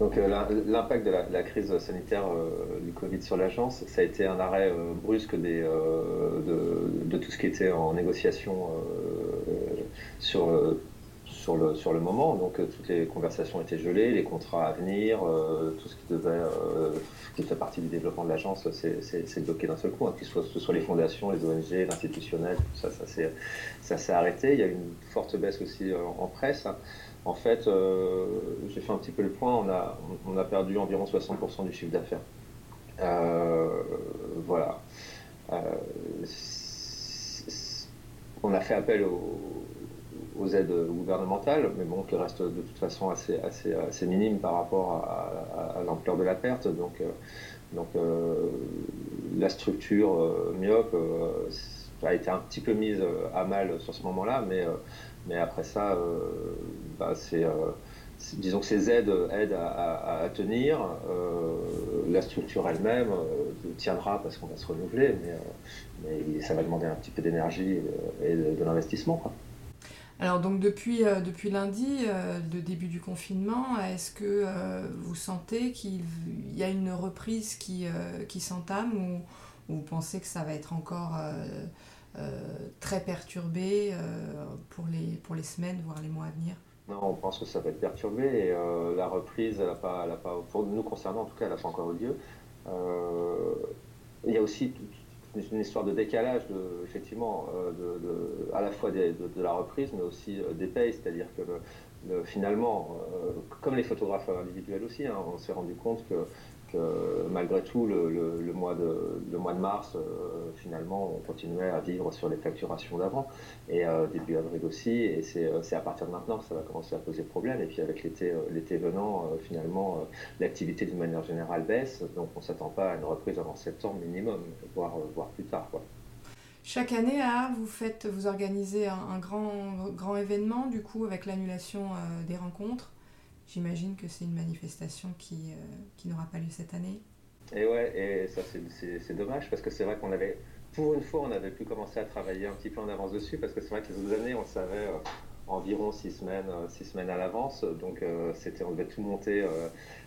Donc l'impact de, la, crise sanitaire du Covid sur l'agence, ça a été un arrêt brusque des, de, tout ce qui était en négociation sur sur le, sur le moment. Donc euh, toutes les conversations étaient gelées, les contrats à venir, euh, tout ce qui devait, euh, qui partie du développement de l'agence, c'est bloqué d'un seul coup. Hein, que ce soit les fondations, les ONG, l'institutionnel, tout ça, ça s'est arrêté. Il y a eu une forte baisse aussi en, presse. En fait, j'ai fait un petit peu le point, on a, on a perdu environ 60% du chiffre d'affaires. voilà. on a fait appel aux aux aides gouvernementales, mais bon, qui restent de toute façon assez, assez, minimes par rapport à, l'ampleur de la perte. Donc, euh, donc euh, la structure euh, myope a été un petit peu mise à mal sur ce moment-là, mais, mais après ça, bah, c'est disons que ces aides aident à, tenir. la structure elle-même tiendra parce qu'on va se renouveler, mais, mais, ça va demander un petit peu d'énergie et de, de l'investissement. Alors donc depuis, euh, depuis lundi, euh, le début du confinement, est-ce que euh, vous sentez qu'il y a une reprise qui, qui s'entame ou, vous pensez que ça va être encore très perturbé pour, les, pour les semaines, voire les mois à venir? Non, on pense que ça va être perturbé et la reprise, elle pas, pas, pour nous concernant en tout cas, elle n'a pas encore eu lieu. il y a aussi une histoire de décalage, de, effectivement, euh, de, à la fois de, la reprise, mais aussi euh, des payes, c'est-à-dire que finalement, euh, comme les photographes individuels aussi, hein, on s'est rendu compte que malgré tout, le, mois, de, mars, euh, finalement, on continuait à vivre sur les facturations d'avant, et euh, début avril aussi, et euh, c'est à partir de maintenant que ça va commencer à poser problème. Et puis avec l'été venant, finalement, l'activité d'une manière générale baisse, donc on ne s'attend pas à une reprise avant septembre minimum, voire, plus tard. Chaque année, vous faites, vous organisez un, grand événement, du coup, avec l'annulation des rencontres. J'imagine que c'est une manifestation qui, euh, qui n'aura pas lieu cette année. Et ouais, et ça c'est dommage parce que c'est vrai qu'on avait, pour une fois, on avait pu commencer à travailler un petit peu en avance dessus parce que c'est vrai que les autres années, on savait euh, environ six semaines, euh, six semaines à l'avance, donc c'était, on devait tout monter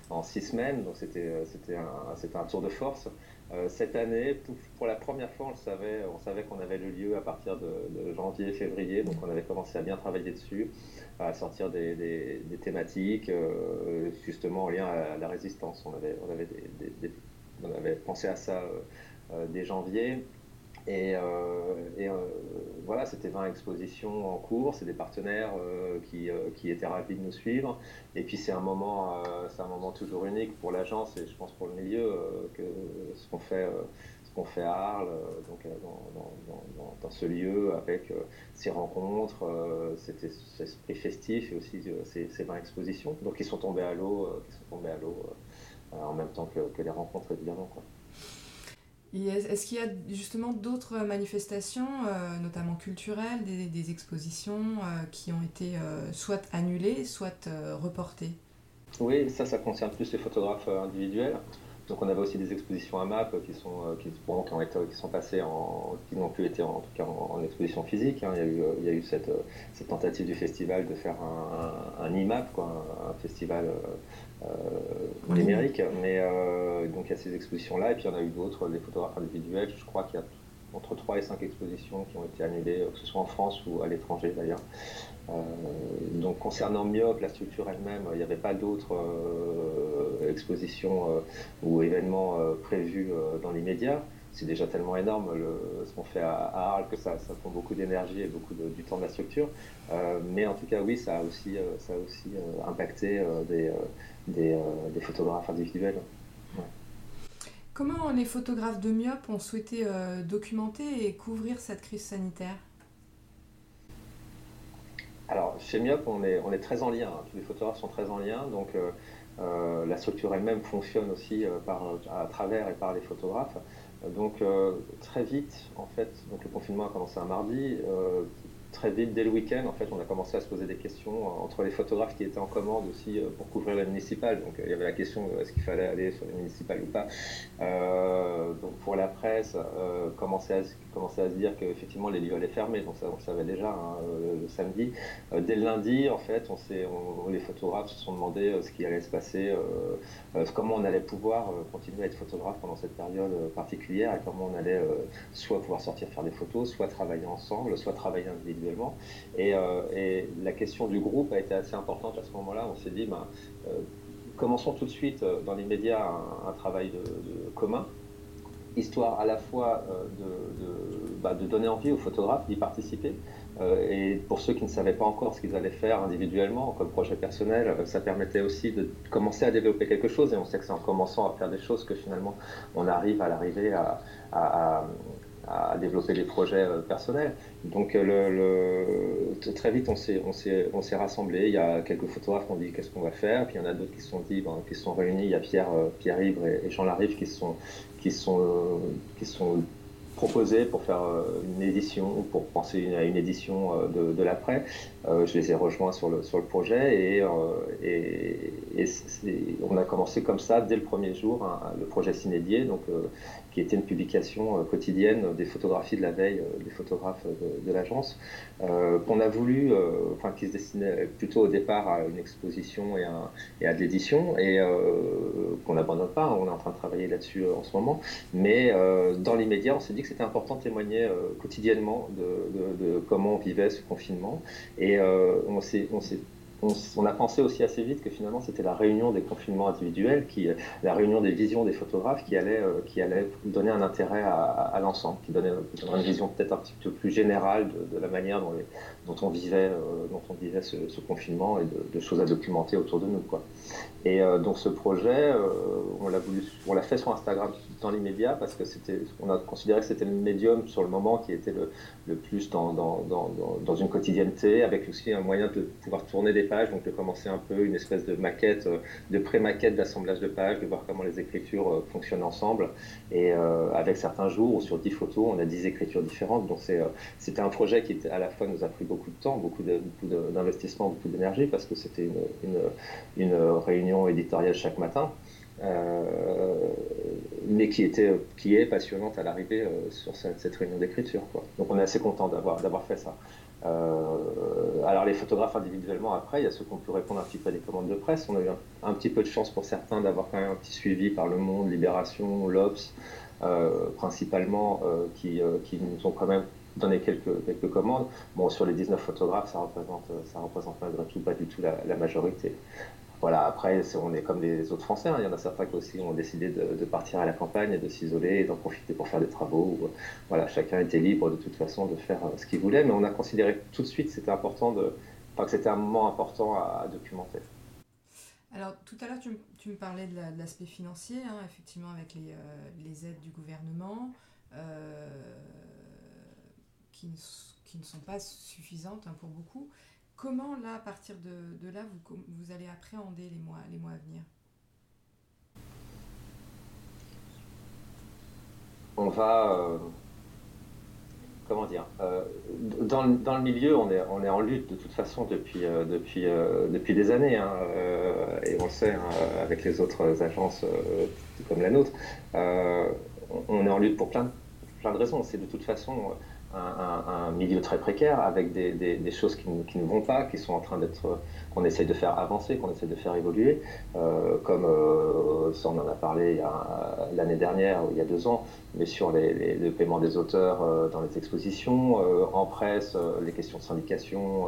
en six semaines, donc c'était, c'était un, un tour de force. Euh, cette année, pour, la première fois, on savait, on savait qu'on avait le lieu à partir de, janvier, février, donc on avait commencé à bien travailler dessus, à sortir des, thématiques euh, justement en lien à, la résistance. On avait pensé à ça euh, dès janvier. Et, voilà, c'était 20 expositions en cours, c'est des partenaires qui, qui, étaient ravis de nous suivre. Et puis c'est un moment, un moment toujours unique pour l'agence et je pense pour le milieu que ce qu'on fait, qu'on fait à Arles, donc dans, dans, ce lieu avec ces rencontres, cet esprit festif et aussi ces, ces 20 expositions. Donc ils sont tombés à l'eau, tombés à l'eau en même temps que, que les rencontres évidemment. Quoi. Est-ce qu'il y a justement d'autres manifestations, euh, notamment culturelles, des, expositions euh, qui ont été euh, soit annulées, soit reportées? Oui, ça, ça concerne plus les photographes individuels. Donc on avait aussi des expositions à MAP qui sont, qui, ont été, qui sont passées en, qui n'ont plus été en, tout cas en, exposition physique. Hein. Il y a eu, il y a eu cette, cette, tentative du festival de faire un, un, IMAP, quoi, un, festival euh, numérique. Mais euh, donc il y a ces expositions-là, et puis il y en a eu d'autres, des photographes individuels. Je crois qu'il y a entre 3 et 5 expositions qui ont été annulées, que ce soit en France ou à l'étranger d'ailleurs. Euh, donc concernant Myope, la structure elle-même, il n'y avait pas d'autres euh, expositions euh, ou événements prévus dans l'immédiat. C'est déjà tellement énorme ce qu'on fait à, Arles que ça, prend beaucoup d'énergie et beaucoup du temps de la structure. mais en tout cas, oui, ça a aussi, ça a aussi impacté des, des, photographes individuels. Comment les photographes de Myope ont souhaité documenter et couvrir cette crise sanitaire? Alors, chez Myop, on est, on est très en lien. Hein. Tous les photographes sont très en lien. Donc, euh, euh, la structure elle-même fonctionne aussi euh, à travers et par les photographes. Donc, très vite, en fait, donc le confinement a commencé un mardi. très vite, dès le week-end, en fait, on a commencé à se poser des questions euh, entre les photographes qui étaient en commande aussi euh, pour couvrir la municipale. Donc, il y avait la question est-ce qu'il fallait aller sur les municipales ou pas. Pour la presse, commençait, à, commençait à se dire qu'effectivement les lieux allaient fermer. Donc, ça, on le savait déjà hein, le samedi. dès le lundi, en fait, on les photographes se sont demandé ce qui allait se passer, comment on allait pouvoir continuer à être photographe pendant cette période particulière et comment on allait soit pouvoir sortir faire des photos, soit travailler ensemble, soit travailler individuellement. Euh, et, la question du groupe a été assez importante à ce moment-là. On s'est dit, ben, euh, commençons tout de suite euh, dans l'immédiat un, un, travail commun, histoire à la fois de, bah, de, donner envie aux photographes d'y participer. et pour ceux qui ne savaient pas encore ce qu'ils allaient faire individuellement comme projet personnel, ça permettait aussi de commencer à développer quelque chose. Et on sait que c'est en commençant à faire des choses que finalement on arrive à l'arriver à, à développer des projets euh, personnels. Donc euh, très vite, on s'est, rassemblés. Il y a quelques photographes qui ont dit qu'est-ce qu'on va faire? Puis il y en a d'autres qui se sont ben, qui sont réunis. Il y a Pierre, euh, Pierre Ibre et, Jean Larive qui sont, qui sont, qui sont proposés pour faire une édition, pour penser à une édition de, de l'après. Je les ai rejoints sur le, sur le projet et, et, on a commencé comme ça dès le premier jour le projet Cinédier. Donc qui était une publication euh, quotidienne des photographies de la veille euh, des photographes de, l'agence, euh, qu'on a voulu, enfin qui se destinait plutôt au départ à une exposition et à, et à de l'édition, et qu'on n'abandonne pas, on est en train de travailler là-dessus en ce moment, mais dans l'immédiat, on s'est dit que c'était important de témoigner quotidiennement de, de, comment on vivait ce confinement, et on s'est on, a pensé aussi assez vite que finalement c'était la réunion des confinements individuels, qui, la réunion des visions des photographes qui allait, euh, qui allait donner un intérêt à, l'ensemble, qui donnait une vision peut-être un petit peu plus générale de, la manière dont, on vivait, euh, dont on vivait ce, confinement et de, choses à documenter autour de nous. Quoi. Et euh, donc ce projet, on l'a on l'a fait sur Instagram dans l'immédiat parce que on a considéré que c'était le médium sur le moment qui était le, le plus dans, dans, dans, dans, une quotidienneté, avec aussi un moyen de pouvoir tourner des donc de commencer un peu une espèce de maquette, euh, de pré-maquette d'assemblage de pages, de voir comment les écritures euh, fonctionnent ensemble. Et euh, avec certains jours sur 10 photos, on a 10 écritures différentes. Donc c'était un projet qui à la fois nous a pris beaucoup de temps, beaucoup d'investissement, beaucoup d'énergie, parce que c'était une, réunion éditoriale chaque matin. mais qui, était, qui est passionnante à l'arrivée sur cette réunion d'écriture. Donc on est assez content d'avoir fait ça. Euh, alors les photographes individuellement après, il y a ceux qui ont pu répondre un petit peu à des commandes de presse. On a eu un, petit peu de chance pour certains d'avoir quand même un petit suivi par Le Monde, Libération, l'Obs, euh, principalement, euh, qui, qui, nous ont quand même donné quelques, quelques commandes. Bon, sur les 19 photographes, ça représente, ça représente malgré tout pas du tout la majorité. Voilà, après, on est comme les autres Français. Hein. Il y en a certains qui aussi ont décidé de, partir à la campagne de s'isoler et d'en profiter pour faire des travaux. Voilà, chacun était libre de toute façon de faire euh, ce qu'il voulait, mais on a considéré tout de suite c'était important de, que c'était un moment important à, documenter. Alors, tout à l'heure, tu, me parlais de l'aspect financier, hein, effectivement, avec les, euh, aides du gouvernement, euh, qui, ne, sont pas suffisantes hein, pour beaucoup. Comment, là, à partir de, là, vous, vous, allez appréhender les mois, les mois à venir? On va. Euh, comment dire euh, dans, dans, le milieu, on est, on est en lutte de toute façon depuis, euh, depuis, depuis des années. Hein, et on le sait hein, avec les autres agences comme la nôtre. on est en lutte pour plein, plein de raisons. C'est de toute façon un, milieu très précaire avec des, choses qui, ne vont pas, qui sont en train d'être, qu'on essaye de faire avancer, qu'on essaye de faire évoluer, euh, comme euh, ça on en a parlé l'année dernière, il y a deux ans, mais sur les, les, le paiement des auteurs euh, dans les expositions, en presse, les questions de syndication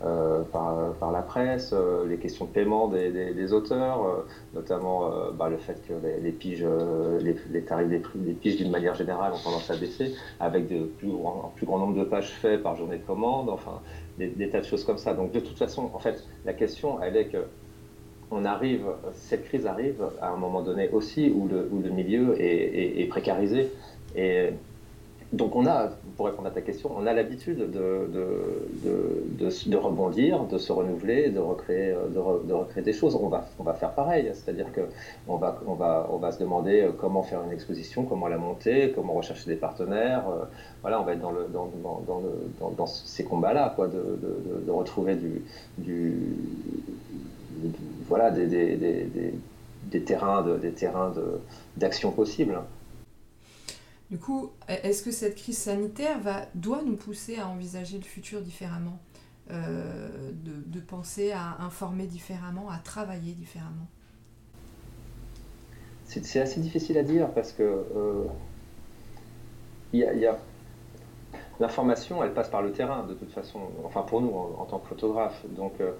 par, la presse, les questions de paiement des, auteurs, notamment bah, le fait que les, piges, les, tarifs des piges d'une manière générale ont tendance à baisser, avec de plus grands plus grand nombre de pages faites par journée de commande, enfin des, tas de choses comme ça. Donc de toute façon, en fait, la question, elle est que arrive, cette crise arrive à un moment donné aussi où le, où le milieu est, est, précarisé. Et donc on a, pour répondre à ta question, on a l'habitude de, rebondir, de se renouveler, de recréer, de, recréer des choses. On va, faire pareil, c'est-à-dire qu'on va, on va, se demander comment faire une exposition, comment la monter, comment rechercher des partenaires. Voilà, on va être dans, ces combats-là, quoi, de, retrouver des, des terrains d'action possibles. Du coup, est-ce que cette crise sanitaire va, doit nous pousser à envisager le futur différemment? Euh, de, penser à informer différemment, à travailler différemment? C'est assez difficile à dire parce que euh, y a, l'information, elle passe par le terrain de toute façon, enfin pour nous en, tant que photographe. Donc euh,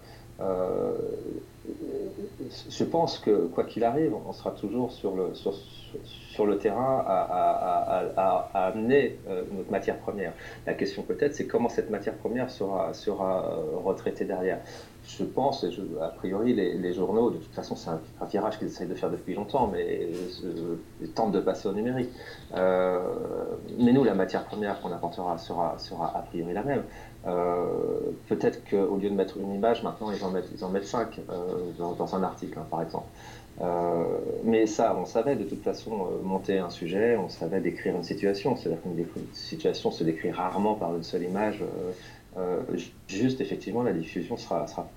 je pense que quoi qu'il arrive, on sera toujours sur le, terrain à, amener euh, notre matière première. La question peut-être, c'est comment cette matière première sera, euh, retraitée derrière. Je pense, a priori, les, journaux, de toute façon, c'est un, virage qu'ils essayent de faire depuis longtemps, mais ils tentent de passer au numérique. mais nous, la matière première qu'on apportera sera, sera a priori la même. Euh, peut-être qu'au lieu de mettre une image, maintenant ils en mettent, cinq euh, dans, un article, hein, par exemple. Euh, mais ça, on savait de toute façon monter un sujet, on savait décrire une situation. C'est-à-dire qu'une situation se décrit rarement par une seule image. juste, effectivement, la diffusion sera, sera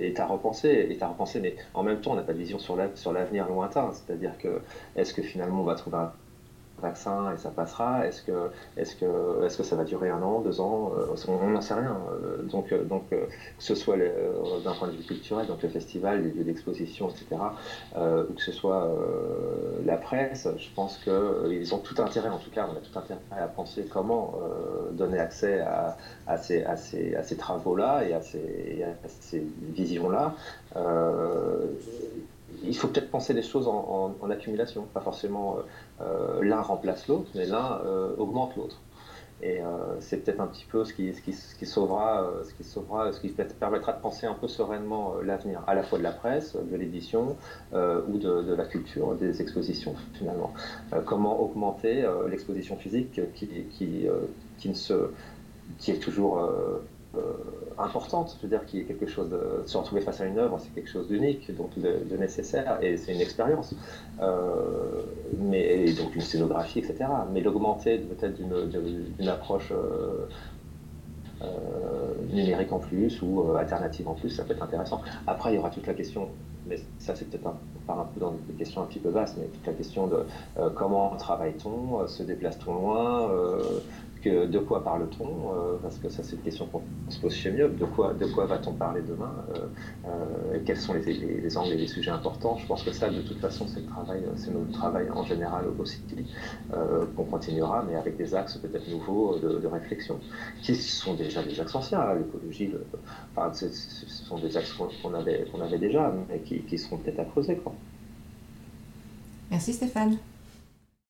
est à repenser, est à repenser, mais en même temps, on n'a pas de vision sur l'avenir lointain. C'est-à-dire que est-ce que finalement on va trouver un vaccin et ça passera Est-ce que, est que, est que ça va durer un an, deux ans euh, On n'en sait rien. Euh, donc, euh, donc que ce soit d'un point de vue culturel, donc le festival, les lieux d'exposition, etc., ou que ce soit la presse, je pense qu'ils ont tout intérêt, en tout cas, on a tout intérêt à penser comment donner accès à, à ces, à ces, à ces travaux-là et à ces, à ces visions-là il faut peut-être penser des choses en, accumulation, pas forcément euh, euh, l'un remplace l'autre, mais l'un euh, augmente l'autre. Et c'est peut-être un petit peu ce qui, ce qui, sauvera, ce qui sauvera, ce qui permettra de penser un peu sereinement l'avenir, à la fois de la presse, de l'édition ou de, la culture, des expositions finalement. comment augmenter l'exposition physique qui, qui, qui, ne se, qui est toujours importante, je veux dire, qui est quelque chose de se retrouver face à une œuvre, c'est quelque chose d'unique, donc de, nécessaire, et c'est une expérience, euh, mais et donc une scénographie, etc. Mais l'augmenter peut-être d'une approche euh, numérique en plus ou alternative en plus, ça peut être intéressant. Après, il y aura toute la question, mais ça c'est peut-être un, un peu dans des questions un petit peu vastes, mais toute la question de comment travaille-t-on, se déplace-t-on loin? De quoi parle-t-on euh, Parce que ça, c'est une question qu'on se pose chez Mieux. De quoi, de quoi va-t-on parler demain euh, euh, Quels sont les, les, angles et les sujets importants? Je pense que ça, de toute façon, c'est le travail, c'est notre travail en général aussi qu'on continuera, mais avec des axes peut-être nouveaux de, réflexion, qui sont déjà des axes anciens. L'écologie, enfin, ce sont des axes qu'on avait, déjà, mais qui, seront peut-être à creuser. Merci Stéphane.